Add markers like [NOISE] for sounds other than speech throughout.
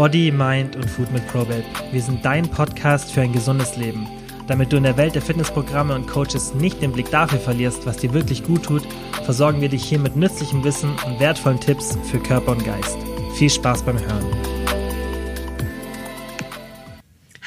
Body, Mind und Food mit Probabe. Wir sind dein Podcast für ein gesundes Leben. Damit du in der Welt der Fitnessprogramme und Coaches nicht den Blick dafür verlierst, was dir wirklich gut tut, versorgen wir dich hier mit nützlichem Wissen und wertvollen Tipps für Körper und Geist. Viel Spaß beim Hören.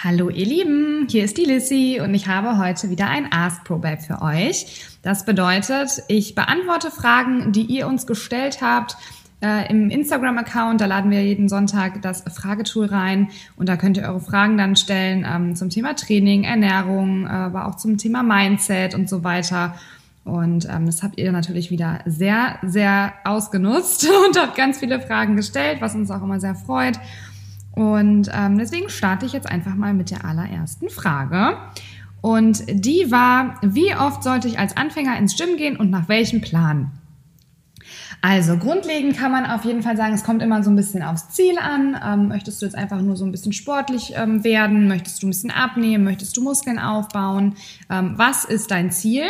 Hallo ihr Lieben, hier ist die Lissy und ich habe heute wieder ein Ask Probabe für euch. Das bedeutet, ich beantworte Fragen, die ihr uns gestellt habt äh, im Instagram-Account. Da laden wir jeden Sonntag das Fragetool rein und da könnt ihr eure Fragen dann stellen ähm, zum Thema Training, Ernährung, äh, aber auch zum Thema Mindset und so weiter. Und ähm, das habt ihr natürlich wieder sehr, sehr ausgenutzt [LAUGHS] und habt ganz viele Fragen gestellt, was uns auch immer sehr freut. Und ähm, deswegen starte ich jetzt einfach mal mit der allerersten Frage. Und die war, wie oft sollte ich als Anfänger ins Gym gehen und nach welchem Plan? Also grundlegend kann man auf jeden Fall sagen, es kommt immer so ein bisschen aufs Ziel an. Ähm, möchtest du jetzt einfach nur so ein bisschen sportlich ähm, werden? Möchtest du ein bisschen abnehmen? Möchtest du Muskeln aufbauen? Ähm, was ist dein Ziel?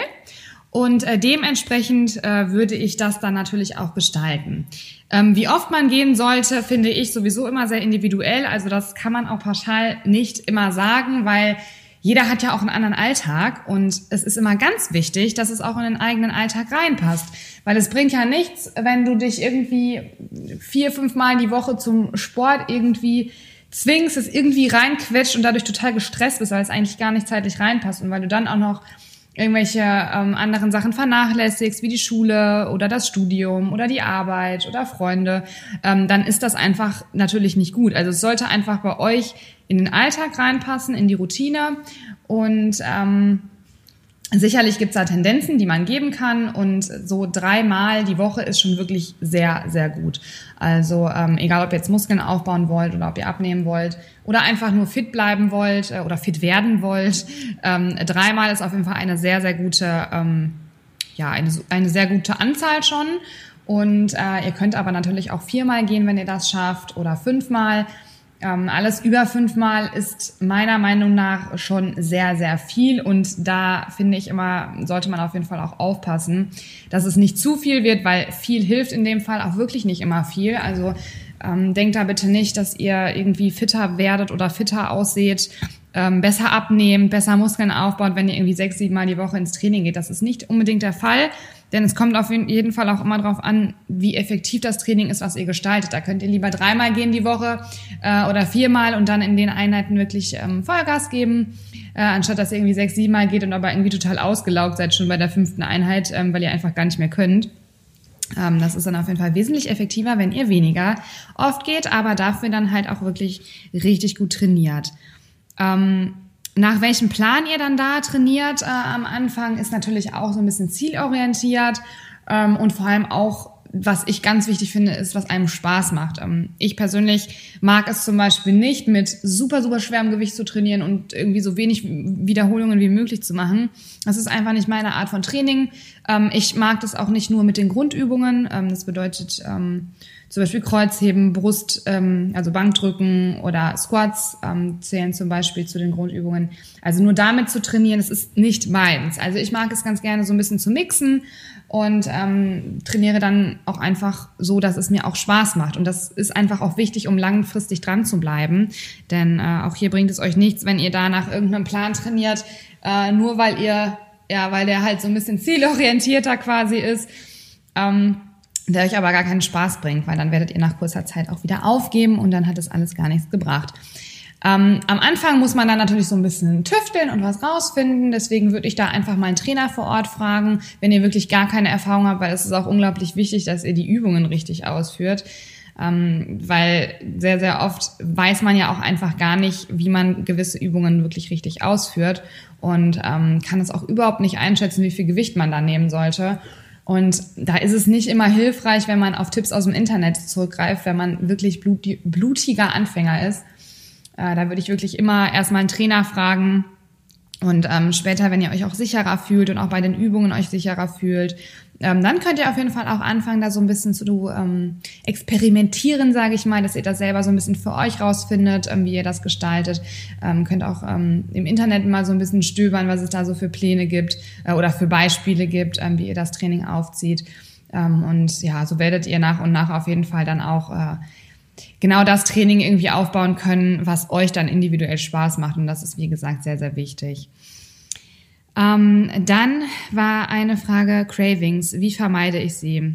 Und äh, dementsprechend äh, würde ich das dann natürlich auch gestalten. Ähm, wie oft man gehen sollte, finde ich sowieso immer sehr individuell. Also das kann man auch pauschal nicht immer sagen, weil jeder hat ja auch einen anderen Alltag und es ist immer ganz wichtig, dass es auch in den eigenen Alltag reinpasst. Weil es bringt ja nichts, wenn du dich irgendwie vier, fünf Mal die Woche zum Sport irgendwie zwingst, es irgendwie reinquetscht und dadurch total gestresst bist, weil es eigentlich gar nicht zeitlich reinpasst und weil du dann auch noch irgendwelche ähm, anderen Sachen vernachlässigst, wie die Schule oder das Studium oder die Arbeit oder Freunde, ähm, dann ist das einfach natürlich nicht gut. Also es sollte einfach bei euch in den Alltag reinpassen, in die Routine und ähm, Sicherlich gibt's da Tendenzen, die man geben kann und so dreimal die Woche ist schon wirklich sehr, sehr gut. Also ähm, egal, ob ihr jetzt Muskeln aufbauen wollt oder ob ihr abnehmen wollt oder einfach nur fit bleiben wollt äh, oder fit werden wollt, ähm, dreimal ist auf jeden Fall eine sehr, sehr gute, ähm, ja, eine, eine sehr gute Anzahl schon. Und äh, ihr könnt aber natürlich auch viermal gehen, wenn ihr das schafft oder fünfmal. Ähm, alles über fünfmal ist meiner Meinung nach schon sehr, sehr viel. Und da finde ich immer, sollte man auf jeden Fall auch aufpassen, dass es nicht zu viel wird, weil viel hilft in dem Fall auch wirklich nicht immer viel. Also ähm, denkt da bitte nicht, dass ihr irgendwie fitter werdet oder fitter ausseht, ähm, besser abnehmt, besser Muskeln aufbaut, wenn ihr irgendwie sechs, sieben Mal die Woche ins Training geht. Das ist nicht unbedingt der Fall. Denn es kommt auf jeden Fall auch immer darauf an, wie effektiv das Training ist, was ihr gestaltet. Da könnt ihr lieber dreimal gehen die Woche äh, oder viermal und dann in den Einheiten wirklich ähm, Vollgas geben, äh, anstatt dass ihr irgendwie sechs, siebenmal geht und aber irgendwie total ausgelaugt seid schon bei der fünften Einheit, ähm, weil ihr einfach gar nicht mehr könnt. Ähm, das ist dann auf jeden Fall wesentlich effektiver, wenn ihr weniger oft geht, aber dafür dann halt auch wirklich richtig gut trainiert. Ähm, nach welchem Plan ihr dann da trainiert äh, am Anfang, ist natürlich auch so ein bisschen zielorientiert ähm, und vor allem auch, was ich ganz wichtig finde, ist, was einem Spaß macht. Ähm, ich persönlich mag es zum Beispiel nicht, mit super, super schwerem Gewicht zu trainieren und irgendwie so wenig Wiederholungen wie möglich zu machen. Das ist einfach nicht meine Art von Training. Ähm, ich mag das auch nicht nur mit den Grundübungen. Ähm, das bedeutet, zum Beispiel Kreuzheben, Brust, ähm, also Bankdrücken oder Squats ähm, zählen zum Beispiel zu den Grundübungen. Also nur damit zu trainieren, das ist nicht meins. Also ich mag es ganz gerne so ein bisschen zu mixen und ähm, trainiere dann auch einfach so, dass es mir auch Spaß macht. Und das ist einfach auch wichtig, um langfristig dran zu bleiben. Denn äh, auch hier bringt es euch nichts, wenn ihr da nach irgendeinem Plan trainiert, äh, nur weil ihr, ja, weil der halt so ein bisschen zielorientierter quasi ist. Ähm, der euch aber gar keinen Spaß bringt, weil dann werdet ihr nach kurzer Zeit auch wieder aufgeben und dann hat es alles gar nichts gebracht. Ähm, am Anfang muss man dann natürlich so ein bisschen tüfteln und was rausfinden. Deswegen würde ich da einfach mal einen Trainer vor Ort fragen, wenn ihr wirklich gar keine Erfahrung habt, weil es ist auch unglaublich wichtig, dass ihr die Übungen richtig ausführt. Ähm, weil sehr, sehr oft weiß man ja auch einfach gar nicht, wie man gewisse Übungen wirklich richtig ausführt und ähm, kann es auch überhaupt nicht einschätzen, wie viel Gewicht man da nehmen sollte. Und da ist es nicht immer hilfreich, wenn man auf Tipps aus dem Internet zurückgreift, wenn man wirklich blutiger Anfänger ist. Äh, da würde ich wirklich immer erstmal einen Trainer fragen, und ähm, später, wenn ihr euch auch sicherer fühlt und auch bei den Übungen euch sicherer fühlt, ähm, dann könnt ihr auf jeden Fall auch anfangen, da so ein bisschen zu ähm, experimentieren, sage ich mal, dass ihr das selber so ein bisschen für euch rausfindet, ähm, wie ihr das gestaltet. Ähm, könnt auch ähm, im Internet mal so ein bisschen stöbern, was es da so für Pläne gibt äh, oder für Beispiele gibt, ähm, wie ihr das Training aufzieht. Ähm, und ja, so werdet ihr nach und nach auf jeden Fall dann auch äh, genau das Training irgendwie aufbauen können, was euch dann individuell Spaß macht. Und das ist, wie gesagt, sehr, sehr wichtig. Ähm, dann war eine Frage Cravings. Wie vermeide ich sie?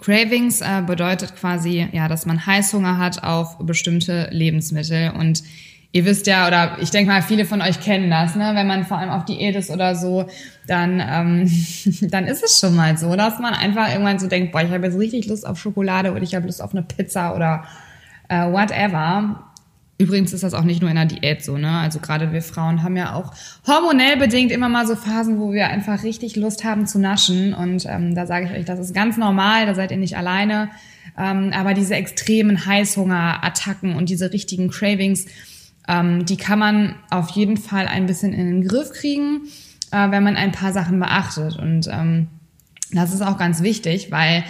Cravings äh, bedeutet quasi, ja, dass man Heißhunger hat auf bestimmte Lebensmittel und ihr wisst ja, oder ich denke mal, viele von euch kennen das, ne? Wenn man vor allem auf Diät ist oder so, dann, ähm, [LAUGHS] dann ist es schon mal so, dass man einfach irgendwann so denkt, boah, ich habe jetzt richtig Lust auf Schokolade oder ich habe Lust auf eine Pizza oder äh, whatever. Übrigens ist das auch nicht nur in der Diät so, ne? Also gerade wir Frauen haben ja auch hormonell bedingt immer mal so Phasen, wo wir einfach richtig Lust haben zu naschen. Und ähm, da sage ich euch, das ist ganz normal, da seid ihr nicht alleine. Ähm, aber diese extremen Heißhunger-Attacken und diese richtigen Cravings, ähm, die kann man auf jeden Fall ein bisschen in den Griff kriegen, äh, wenn man ein paar Sachen beachtet. Und ähm, das ist auch ganz wichtig, weil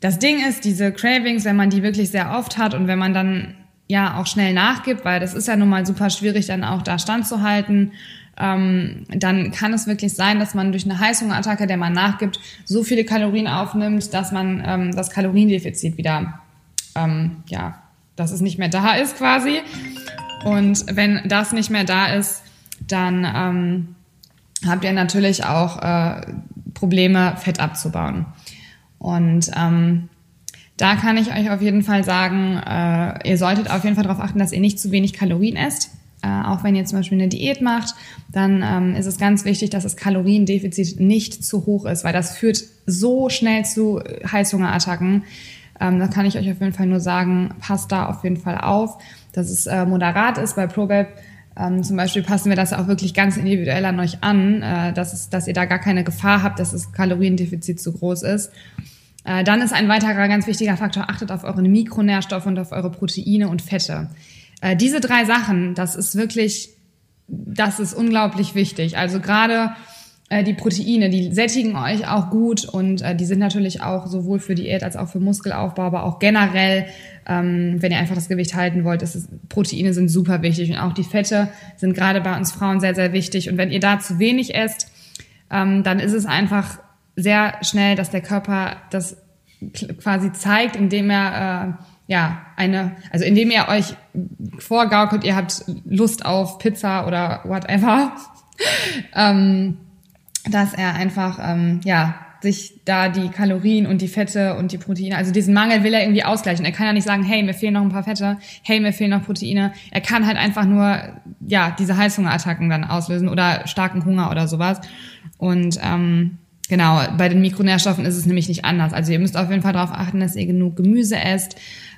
das Ding ist, diese Cravings, wenn man die wirklich sehr oft hat und wenn man dann ja auch schnell nachgibt, weil das ist ja nun mal super schwierig, dann auch da standzuhalten, ähm, dann kann es wirklich sein, dass man durch eine Heißhungerattacke, der man nachgibt, so viele Kalorien aufnimmt, dass man ähm, das Kaloriendefizit wieder, ähm, ja, dass es nicht mehr da ist quasi. Und wenn das nicht mehr da ist, dann ähm, habt ihr natürlich auch äh, Probleme, Fett abzubauen. Und ähm, da kann ich euch auf jeden Fall sagen, äh, ihr solltet auf jeden Fall darauf achten, dass ihr nicht zu wenig Kalorien esst. Äh, auch wenn ihr zum Beispiel eine Diät macht, dann ähm, ist es ganz wichtig, dass das Kaloriendefizit nicht zu hoch ist, weil das führt so schnell zu Heißhungerattacken. Ähm, da kann ich euch auf jeden Fall nur sagen, passt da auf jeden Fall auf, dass es äh, moderat ist. Bei ProBab ähm, zum Beispiel passen wir das auch wirklich ganz individuell an euch an, äh, dass, es, dass ihr da gar keine Gefahr habt, dass das Kaloriendefizit zu groß ist. Äh, dann ist ein weiterer ganz wichtiger Faktor, achtet auf eure Mikronährstoffe und auf eure Proteine und Fette. Äh, diese drei Sachen, das ist wirklich, das ist unglaublich wichtig. Also gerade äh, die Proteine, die sättigen euch auch gut und die sind natürlich auch sowohl für Diät als auch für Muskelaufbau, aber auch generell, ähm, wenn ihr einfach das Gewicht halten wollt, ist es, Proteine sind super wichtig und auch die Fette sind gerade bei uns Frauen sehr, sehr wichtig. Und wenn ihr da zu wenig esst, ähm, dann ist es einfach sehr schnell, dass der Körper das quasi zeigt, indem er äh, ja eine, also indem er euch vorgaukelt, ihr habt Lust auf Pizza oder whatever, [LAUGHS] ähm, dass er einfach ähm, ja sich da die Kalorien und die Fette und die Proteine, also diesen Mangel will er irgendwie ausgleichen. Er kann ja nicht sagen, hey, mir fehlen noch ein paar Fette, hey, mir fehlen noch Proteine. Er kann halt einfach nur ja diese Heißhungerattacken dann auslösen oder starken Hunger oder sowas. Und ähm, Genau, bei den Mikronährstoffen ist es nämlich nicht anders. Also ihr müsst auf jeden Fall darauf achten, dass ihr genug Gemüse esst,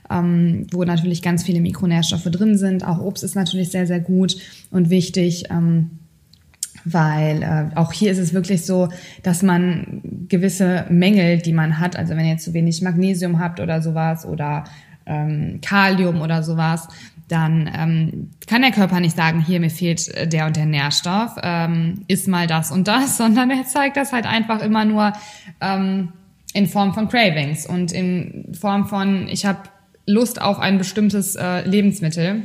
ähm, wo natürlich ganz viele Mikronährstoffe drin sind. Auch Obst ist natürlich sehr, sehr gut und wichtig. Ähm, weil äh, auch hier ist es wirklich so, dass man gewisse Mängel, die man hat, also wenn ihr zu wenig Magnesium habt oder sowas oder ähm, Kalium oder sowas, dann ähm, kann der Körper nicht sagen, hier mir fehlt äh, der und der Nährstoff, ähm, isst mal das und das, [LAUGHS] sondern er zeigt das halt einfach immer nur ähm, in Form von Cravings und in Form von, ich habe Lust auf ein bestimmtes äh, Lebensmittel.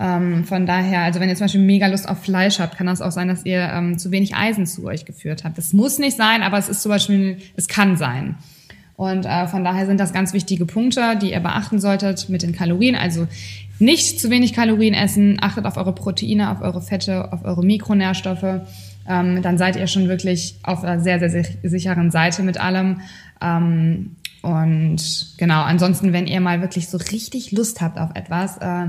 Ähm, von daher, also wenn ihr zum Beispiel mega Lust auf Fleisch habt, kann das auch sein, dass ihr ähm, zu wenig Eisen zu euch geführt habt. Das muss nicht sein, aber es ist zum Beispiel, es kann sein. Und äh, von daher sind das ganz wichtige Punkte, die ihr beachten solltet mit den Kalorien. Also nicht zu wenig Kalorien essen, achtet auf eure Proteine, auf eure Fette, auf eure Mikronährstoffe. Ähm, dann seid ihr schon wirklich auf einer sehr, sehr, sehr sicheren Seite mit allem. Ähm, und genau, ansonsten, wenn ihr mal wirklich so richtig Lust habt auf etwas, äh,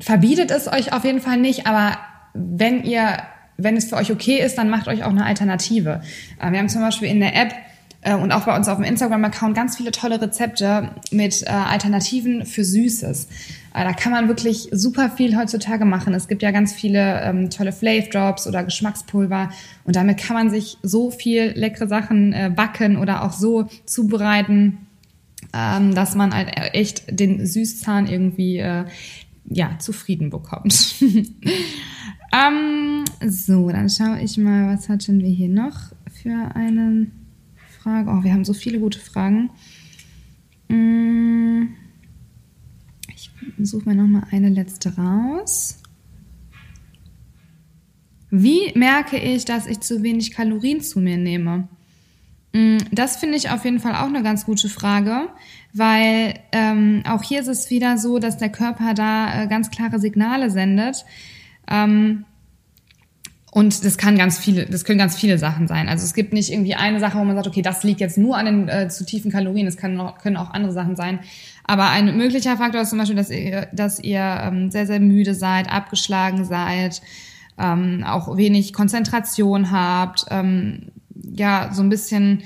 verbietet es euch auf jeden Fall nicht, aber wenn ihr, wenn es für euch okay ist, dann macht euch auch eine Alternative. Äh, wir haben zum Beispiel in der App äh, und auch bei uns auf dem Instagram-Account ganz viele tolle Rezepte mit äh, Alternativen für Süßes. Da kann man wirklich super viel heutzutage machen. Es gibt ja ganz viele ähm, tolle Flav Drops oder Geschmackspulver und damit kann man sich so viel leckere Sachen backen oder auch so zubereiten, ähm, dass man halt echt den Süßzahn irgendwie äh, ja zufrieden bekommt. [LAUGHS] ähm, so, dann schaue ich mal, was hatten wir hier noch für einen Frage. Oh, wir haben so viele gute Fragen. Mm. Ich suche mir noch mal eine letzte raus. Wie merke ich, dass ich zu wenig Kalorien zu mir nehme? Mm, das finde ich auf jeden Fall auch eine ganz gute Frage, weil ähm, auch hier ist es wieder so, dass der Körper da äh, ganz klare Signale sendet. Ähm, und das kann ganz viele, das können ganz viele Sachen sein. Also es gibt nicht irgendwie eine Sache, wo man sagt, okay, das liegt jetzt nur an den äh, zu tiefen Kalorien. Es noch, können auch andere Sachen sein. Aber ein möglicher Faktor ist zum Beispiel, dass ihr, dass ihr ähm, sehr, sehr müde seid, abgeschlagen seid, ähm, auch wenig Konzentration habt, ähm, ja, so ein bisschen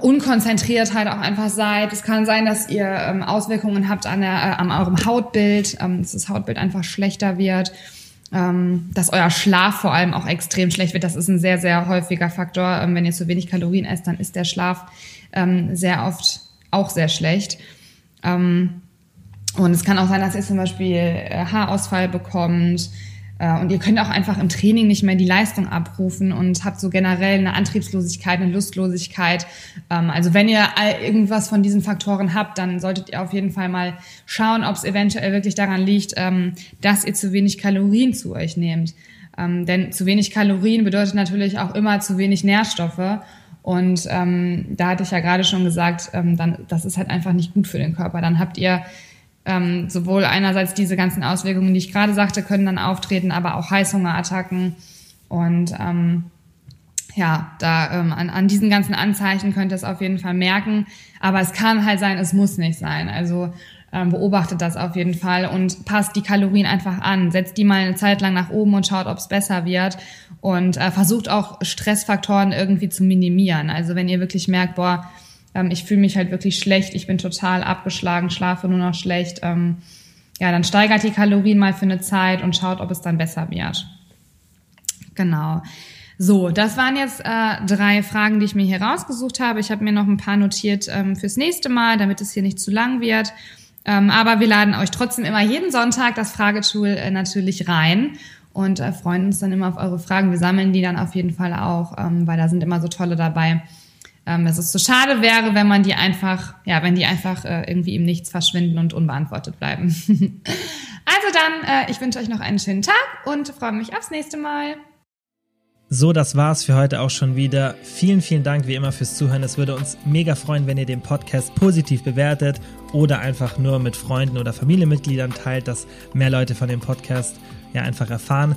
Unkonzentriertheit auch einfach seid. Es kann sein, dass ihr ähm, Auswirkungen habt an, der, äh, an eurem Hautbild, ähm, dass das Hautbild einfach schlechter wird ähm, dass euer Schlaf vor allem auch extrem schlecht wird. Das ist ein sehr, sehr häufiger Faktor. Ähm, wenn ihr zu wenig Kalorien esst, dann ist der Schlaf ähm, sehr oft auch sehr schlecht. Ähm, und es kann auch sein, dass ihr zum Beispiel äh, Haarausfall bekommt, und ihr könnt auch einfach im Training nicht mehr die Leistung abrufen und habt so generell eine Antriebslosigkeit, eine Lustlosigkeit. Ähm, also wenn ihr irgendwas von diesen Faktoren habt, dann solltet ihr auf jeden Fall mal schauen, ob es eventuell wirklich daran liegt, ähm, dass ihr zu wenig Kalorien zu euch nehmt. Ähm, denn zu wenig Kalorien bedeutet natürlich auch immer zu wenig Nährstoffe. Und da hatte ich ja gerade schon gesagt, dann, das ist halt einfach nicht gut für den Körper. Dann habt ihr ähm, sowohl einerseits diese ganzen Auswirkungen, die ich gerade sagte, können dann auftreten, aber auch Heißhungerattacken. Und ähm, ja, da ähm, an, an diesen ganzen Anzeichen könnt ihr es auf jeden Fall merken. Aber es kann halt sein, es muss nicht sein. Also ähm, beobachtet das auf jeden Fall und passt die Kalorien einfach an. Setzt die mal eine Zeit lang nach oben und schaut, ob es besser wird. Und äh, versucht auch Stressfaktoren irgendwie zu minimieren. Also wenn ihr wirklich merkt, boah, ähm, ich fühle mich halt wirklich schlecht, ich bin total abgeschlagen, schlafe nur noch schlecht, ähm, ja, dann steigert die Kalorien mal für eine Zeit und schaut, ob es dann besser wird. Genau. So, das waren jetzt äh, drei Fragen, die ich mir hier rausgesucht habe. Ich habe mir noch ein paar notiert ähm, fürs nächste Mal, damit es hier nicht zu lang wird. Ähm, aber wir laden euch trotzdem immer jeden Sonntag das Fragetool äh, natürlich rein und äh, freuen uns dann immer auf eure Fragen. Wir sammeln die dann auf jeden Fall auch, ähm, weil da sind immer so tolle dabei ähm, dass es so schade wäre, wenn man die einfach, ja, wenn die einfach äh, irgendwie im Nichts verschwinden und unbeantwortet bleiben. [LAUGHS] also dann, äh, ich wünsche euch noch einen schönen Tag und freue mich aufs nächste Mal. So, das war's für heute auch schon wieder. Vielen, vielen Dank wie immer fürs Zuhören. Es würde uns mega freuen, wenn ihr den Podcast positiv bewertet oder einfach nur mit Freunden oder Familienmitgliedern teilt, dass mehr Leute von dem Podcast ja einfach erfahren.